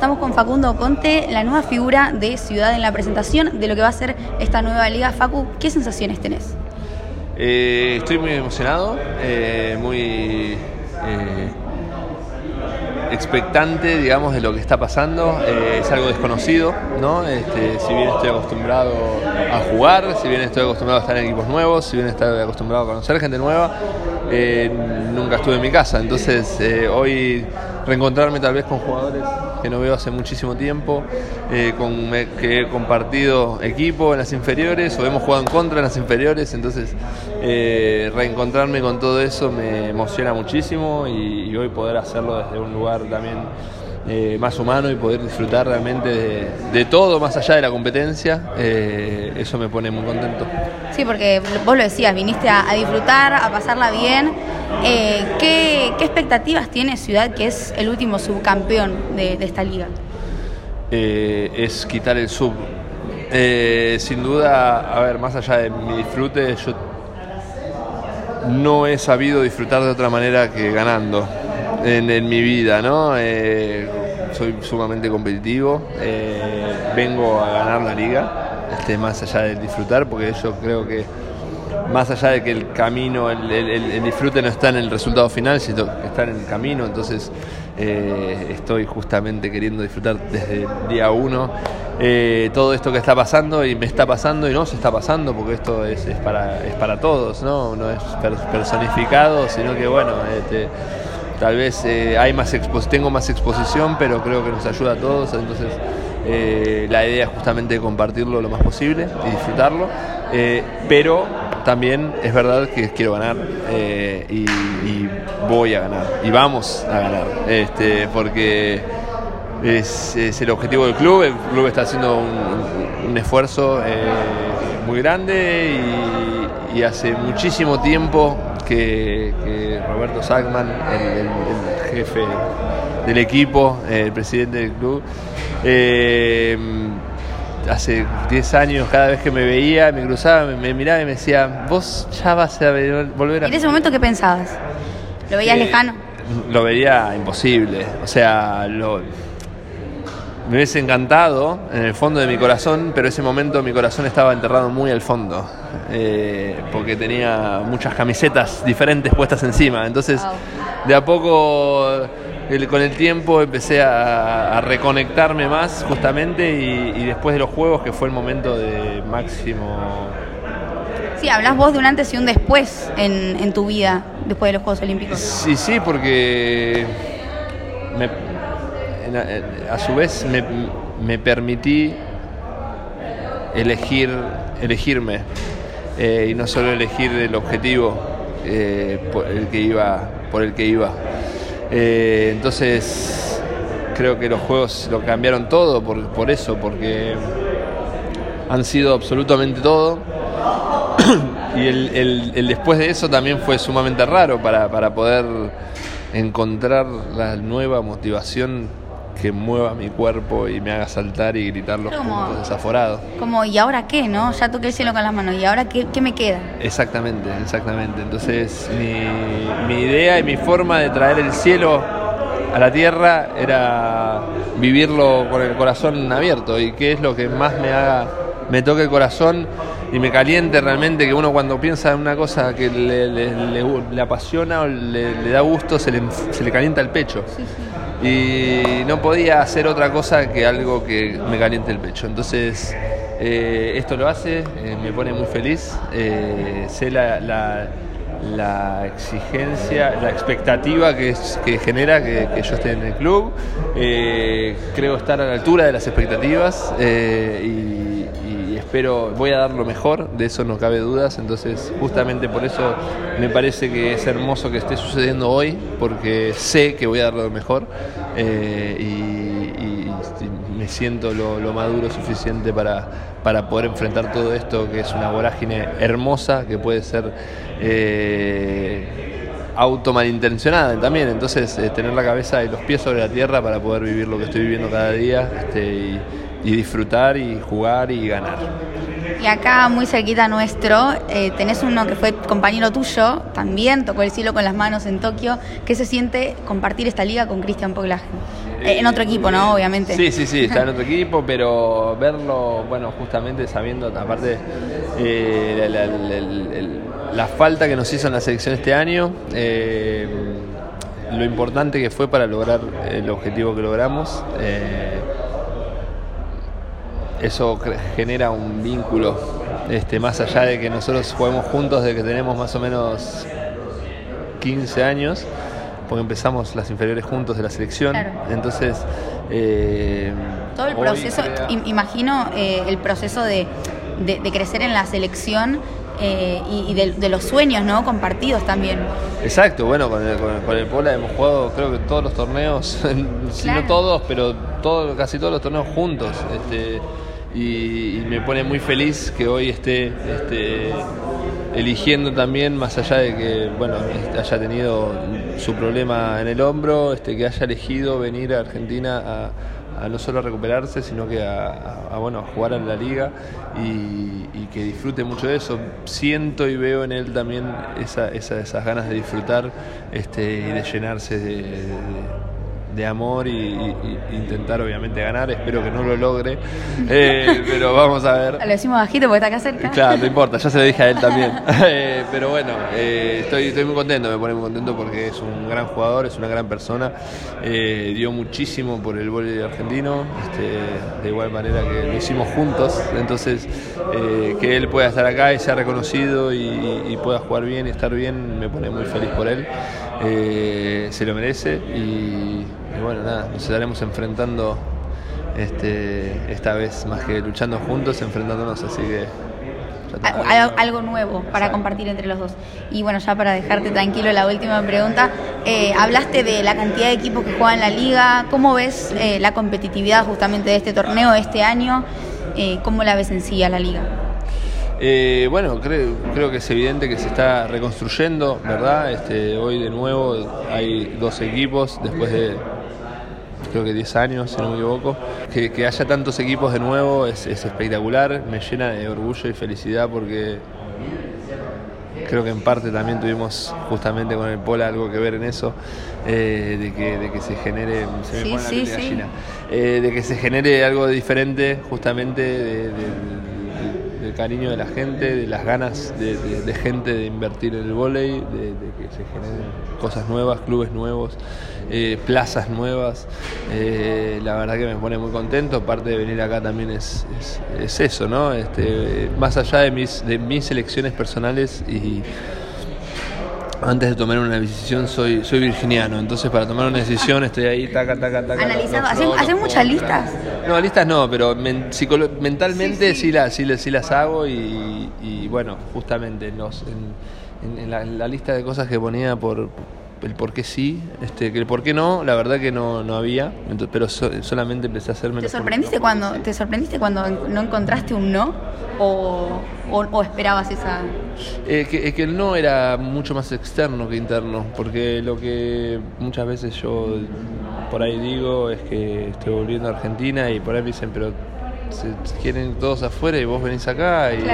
Estamos con Facundo Conte, la nueva figura de Ciudad en la presentación de lo que va a ser esta nueva liga. Facu, ¿qué sensaciones tenés? Eh, estoy muy emocionado, eh, muy eh, expectante, digamos, de lo que está pasando. es algo desconocido, ¿no? Este, si bien estoy acostumbrado a jugar, si bien estoy acostumbrado a estar en equipos nuevos, si bien estoy acostumbrado a conocer gente nueva, nunca estuve en mi casa. Entonces, hoy reencontrarme tal vez con jugadores que no veo hace muchísimo tiempo, eh, con, que he compartido equipo en las inferiores o hemos jugado en contra en las inferiores, entonces eh, reencontrarme con todo eso me emociona muchísimo y, hoy poder hacerlo desde un lugar también eh, más humano y poder disfrutar realmente de, todo más allá de la competencia, eso me pone muy contento. Sí, porque vos lo decías, viniste a, disfrutar, a pasarla bien. ¿qué, expectativas tiene Ciudad, que es el último subcampeón de, esta liga? es quitar el sub. sin duda, a ver, más allá de mi disfrute, yo no he sabido disfrutar de otra manera que ganando en, mi vida, ¿no? Eh, soy sumamente competitivo, eh, vengo a ganar la liga, este, más allá de disfrutar, porque yo creo que más allá de que el camino, el, disfrute no está en el resultado final, sino que está en el camino, entonces eh, estoy justamente queriendo disfrutar desde el día uno eh, todo esto que está pasando y me está pasando y no se está pasando porque esto es, para, es para todos, ¿no? no es personificado, sino que bueno, este, tal vez eh, hay más tengo más exposición, pero creo que nos ayuda a todos, entonces la idea es justamente compartirlo lo más posible y disfrutarlo, pero también es verdad que quiero ganar eh, y, voy a ganar y vamos a ganar este, porque es, el objetivo del club el club está haciendo un, esfuerzo eh, muy grande y, hace muchísimo tiempo que, Roberto Sackman el, jefe del equipo el presidente del club eh, hace 10 años, cada vez que me veía, me cruzaba, me, miraba y me decía, vos ya vas a volver a... ¿Y en ese momento qué pensabas? ¿Lo veías lejano? Lo veía imposible, o sea, lo, me hubiese encantado en el fondo de mi corazón, pero ese momento mi corazón estaba enterrado muy al fondo, eh, porque tenía muchas camisetas diferentes puestas encima, entonces de a poco con el tiempo empecé a, reconectarme más justamente y, después de los juegos que fue el momento de máximo... Sí, hablas vos de un antes y un después en, tu vida después de los Juegos Olímpicos. Sí, sí, porque a, su vez me, permití elegir, elegirme eh, y no solo elegir el objetivo eh, por el que iba, por el que iba. Eh, entonces creo que los juegos lo cambiaron todo por, eso, porque han sido absolutamente todo. y el, después de eso también fue sumamente raro para, para poder encontrar la nueva motivación que mueva mi cuerpo y me haga saltar y gritar los puntos desaforados. Como, ¿y ahora qué? no Ya toqué el cielo con las manos, ¿y ahora qué, qué me queda? Exactamente, exactamente. Entonces, mi, mi idea y mi forma de traer el cielo a la tierra era vivirlo con el corazón abierto y qué es lo que más me haga, me toque el corazón y me caliente realmente que uno cuando piensa en una cosa que le, le, apasiona o le, da gusto se le, se le calienta el pecho. Sí, sí y no podía hacer otra cosa que algo que me caliente el pecho. Entonces, eh, esto lo hace, eh, me pone muy feliz, eh, sé la, la, exigencia, la expectativa que, genera que, yo esté en el club, creo estar a la altura de las expectativas pero voy a dar lo mejor, de eso no cabe dudas, entonces justamente por eso me parece que es hermoso que esté sucediendo hoy, porque sé que voy a dar lo mejor eh, y, me siento lo, maduro suficiente para, para poder enfrentar todo esto, que es una vorágine hermosa, que puede ser... Eh, auto malintencionada también, entonces eh, tener la cabeza y los pies sobre la tierra para poder vivir lo que estoy viviendo cada día este, y disfrutar y jugar y ganar. Y acá muy cerquita nuestro eh, tenés uno que fue compañero tuyo, también tocó el cielo con las manos en Tokio. ¿Qué se siente compartir esta liga con Cristian Poglagen? Eh, en otro equipo, ¿no? Obviamente. Sí, sí, sí, está en otro equipo, pero verlo, bueno, justamente sabiendo, aparte, eh, la, falta que nos hizo en la selección este año, eh, lo importante que fue para lograr el objetivo que logramos. Eso genera un vínculo, este, más allá de que nosotros juguemos juntos desde que tenemos más o menos 15 años porque empezamos las inferiores juntos de la selección. Entonces. Eh, Todo el proceso, imagino eh, el proceso de, crecer en la selección. Eh, y, de, los sueños, ¿no? Compartidos también. Exacto, bueno, con el, con, el Pola hemos jugado creo que todos los torneos, si no todos, pero todo, casi todos los torneos juntos. Este, y, me pone muy feliz que hoy esté este, eligiendo también, más allá de que bueno haya tenido su problema en el hombro, este, que haya elegido venir a Argentina a, no solo a recuperarse, sino que a, bueno, jugar en la liga y, que disfrute mucho de eso. Siento y veo en él también esa, esas ganas de disfrutar este, y de llenarse de amor y, intentar obviamente ganar. Espero que no lo logre, eh, pero vamos a ver. Lo decimos bajito porque está acá cerca. Claro, no importa, ya se lo dije a él también. Eh, pero bueno, eh, estoy, estoy muy contento, me pone muy contento porque es un gran jugador, es una gran persona, dio muchísimo por el voleibol argentino, este, de igual manera que lo hicimos juntos, entonces que él pueda estar acá y sea reconocido y, pueda jugar bien y estar bien, me pone muy feliz por él. Se lo merece y y bueno, nada, nos estaremos enfrentando este, esta vez más que luchando juntos, enfrentándonos, así que... Algo nuevo para compartir entre los dos. Y bueno, ya para dejarte tranquilo, la última pregunta. Eh, hablaste de la cantidad de equipos que juegan en la liga. ¿Cómo ves eh, la competitividad justamente de este torneo, de este año? Eh, ¿Cómo la ves en sí a la liga? Bueno, creo, creo que es evidente que se está reconstruyendo, ¿verdad? Este, hoy de nuevo hay dos equipos después de creo que 10 años, si no me equivoco. Que, haya tantos equipos de nuevo es, espectacular, me llena de orgullo y felicidad porque creo que en parte también tuvimos justamente con el Pola algo que ver en eso, eh, de, que, de que se genere, se me pone la gallina, eh, de que se genere algo diferente justamente de del cariño de la gente, de las ganas de, gente de invertir en el volei, de, que se generen cosas nuevas, clubes nuevos, eh, plazas nuevas. Eh, la verdad que me pone muy contento. Parte de venir acá también es, eso, ¿no? Este, más allá de mis, de mis elecciones personales y antes de tomar una decisión soy, soy virginiano, entonces para tomar una decisión estoy ahí, taca, taca, taca. Analizando, ¿hacen, muchas listas? No, listas no, pero mentalmente sí, las, sí, sí, las hago y, bueno, justamente en, en, la, lista de cosas que ponía por el por qué sí, este, que el por qué no, la verdad que no, no había, pero solamente empecé a hacerme... ¿Te sorprendiste, cuando, ¿Te sorprendiste cuando no encontraste un no o, o, esperabas esa...? Eh, que, que, el no era mucho más externo que interno, porque lo que muchas veces yo por ahí digo es que estoy volviendo a Argentina y por ahí me dicen, pero se quieren todos afuera y vos venís acá, y,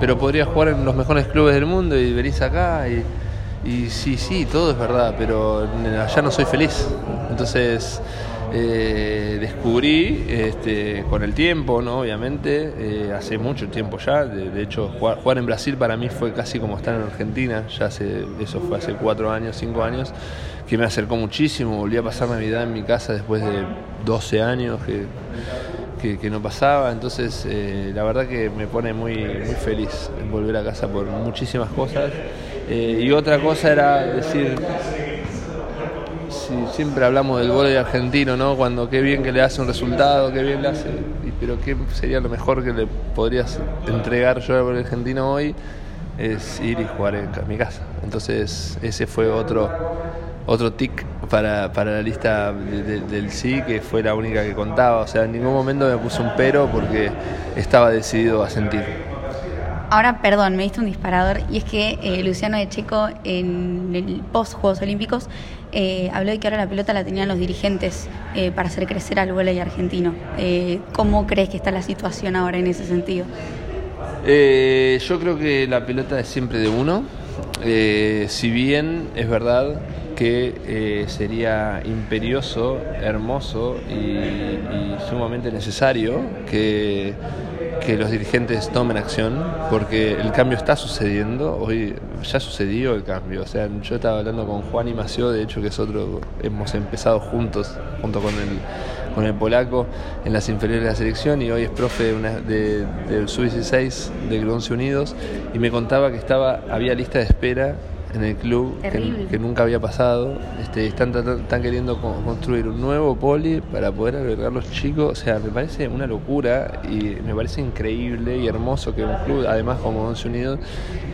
pero podrías jugar en los mejores clubes del mundo y venís acá y y sí, sí, todo es verdad, pero allá no soy feliz. Entonces eh, descubrí este, con el tiempo, ¿no? obviamente, eh, hace mucho tiempo ya, de, hecho jugar, en Brasil para mí fue casi como estar en Argentina, ya hace, eso fue hace cuatro años, cinco años, que me acercó muchísimo, volví a pasar Navidad en mi casa después de 12 años que, que, no pasaba, entonces eh, la verdad que me pone muy, muy feliz volver a casa por muchísimas cosas. Eh, y otra cosa era decir, si siempre hablamos del de argentino, ¿no? Cuando qué bien que le hace un resultado, qué bien le hace, pero qué sería lo mejor que le podrías entregar yo al argentino hoy, es ir y jugar en mi casa. Entonces ese fue otro, otro tic para, la lista del sí, que fue la única que contaba. O sea, en ningún momento me puse un pero porque estaba decidido a sentir. Ahora, perdón, me diste un disparador y es que eh, Luciano de Checo en el post Juegos Olímpicos eh, habló de que ahora la pelota la tenían los dirigentes eh, para hacer crecer al y argentino. ¿Cómo crees que está la situación ahora en ese sentido? yo creo que la pelota es siempre de uno. si bien es verdad que eh, sería imperioso, hermoso y, sumamente necesario que, que, los dirigentes tomen acción, porque el cambio está sucediendo, hoy ya sucedió el cambio, o sea, yo estaba hablando con Juan y Mació, de hecho que es otro, hemos empezado juntos, junto con el, con el polaco, en las inferiores de la selección y hoy es profe de una, de, del Sub-16 de 11 Unidos y me contaba que estaba, había lista de espera en el club que, que, nunca había pasado. Este, están, están queriendo construir un nuevo poli para poder albergar los chicos. O sea, me parece una locura y me parece increíble y hermoso que un club, además como Once Unidos,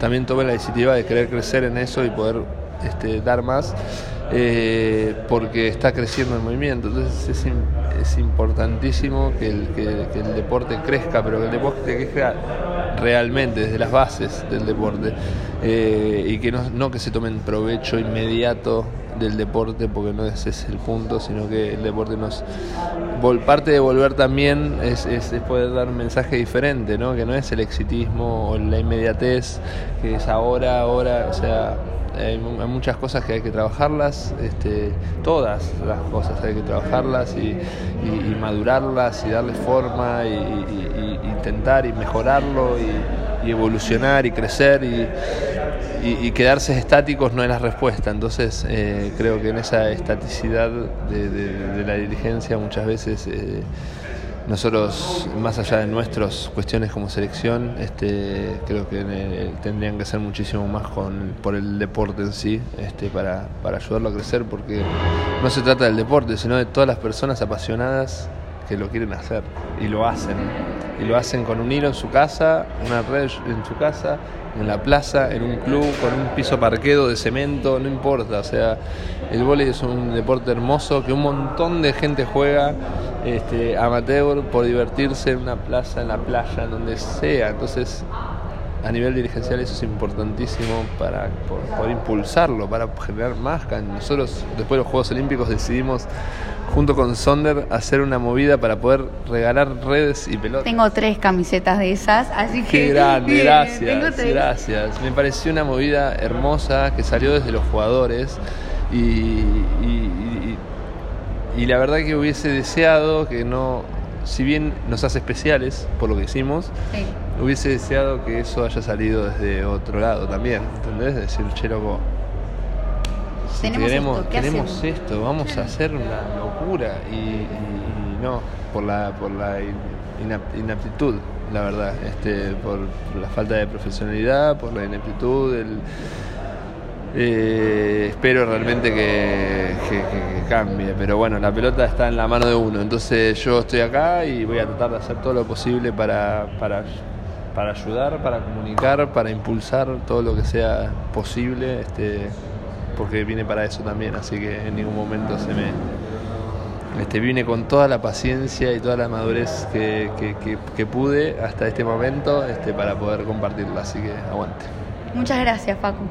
también tome la iniciativa de querer crecer en eso y poder este, dar más. Eh, porque está creciendo el movimiento. Entonces es, importantísimo que el, que, el, deporte crezca, pero que el deporte crezca realmente desde las bases del deporte eh, y que no, que se tomen provecho inmediato del deporte, porque no ese es el punto, sino que el deporte nos... Parte de volver también es, es, es poder dar un mensaje diferente, ¿no? que no es el exitismo o la inmediatez, que es ahora, ahora, o sea hay, muchas cosas que hay que trabajarlas, este, todas las cosas hay que trabajarlas y, madurarlas y darle forma y, intentar y mejorarlo y, evolucionar y crecer y, quedarse estáticos no es la respuesta. Entonces eh, creo que en esa estaticidad de la dirigencia muchas veces... Eh, nosotros, más allá de nuestras cuestiones como selección, este, creo que tendrían que hacer muchísimo más con, por el deporte en sí, este, para, para ayudarlo a crecer, porque no se trata del deporte, sino de todas las personas apasionadas que lo quieren hacer y lo hacen. Y lo hacen con un hilo en su casa, una red en su casa, en la plaza, en un club, con un piso parquedo de cemento, no importa. O sea, el vóley es un deporte hermoso que un montón de gente juega este, amateur por divertirse en una plaza, en la playa, en donde sea. Entonces, a nivel dirigencial eso es importantísimo para poder impulsarlo, para generar más. Nosotros después de los Juegos Olímpicos decidimos junto con Sonder hacer una movida para poder regalar redes y pelotas. Tengo tres camisetas de esas, así que... Qué grande, bien, gracias, gracias. Me pareció una movida hermosa que salió desde los jugadores y, y, y, y la verdad que hubiese deseado que no, si bien nos hace especiales por lo que hicimos, sí. Hubiese deseado que eso haya salido desde otro lado también, ¿entendés? Decir, che, loco, si tenemos queremos, esto, queremos esto, vamos a hacer una locura y, y, y no, por la, por la inaptitud, la verdad, este, por, por, la falta de profesionalidad, por la ineptitud, el, eh, espero realmente que, que, que, cambie, pero bueno, la pelota está en la mano de uno, entonces yo estoy acá y voy a tratar de hacer todo lo posible para, para, para ayudar, para comunicar, para impulsar todo lo que sea posible, este, porque vine para eso también, así que en ningún momento se me... Este, vine con toda la paciencia y toda la madurez que, que pude hasta este momento este, para poder compartirla, así que aguante. Muchas gracias, Facu.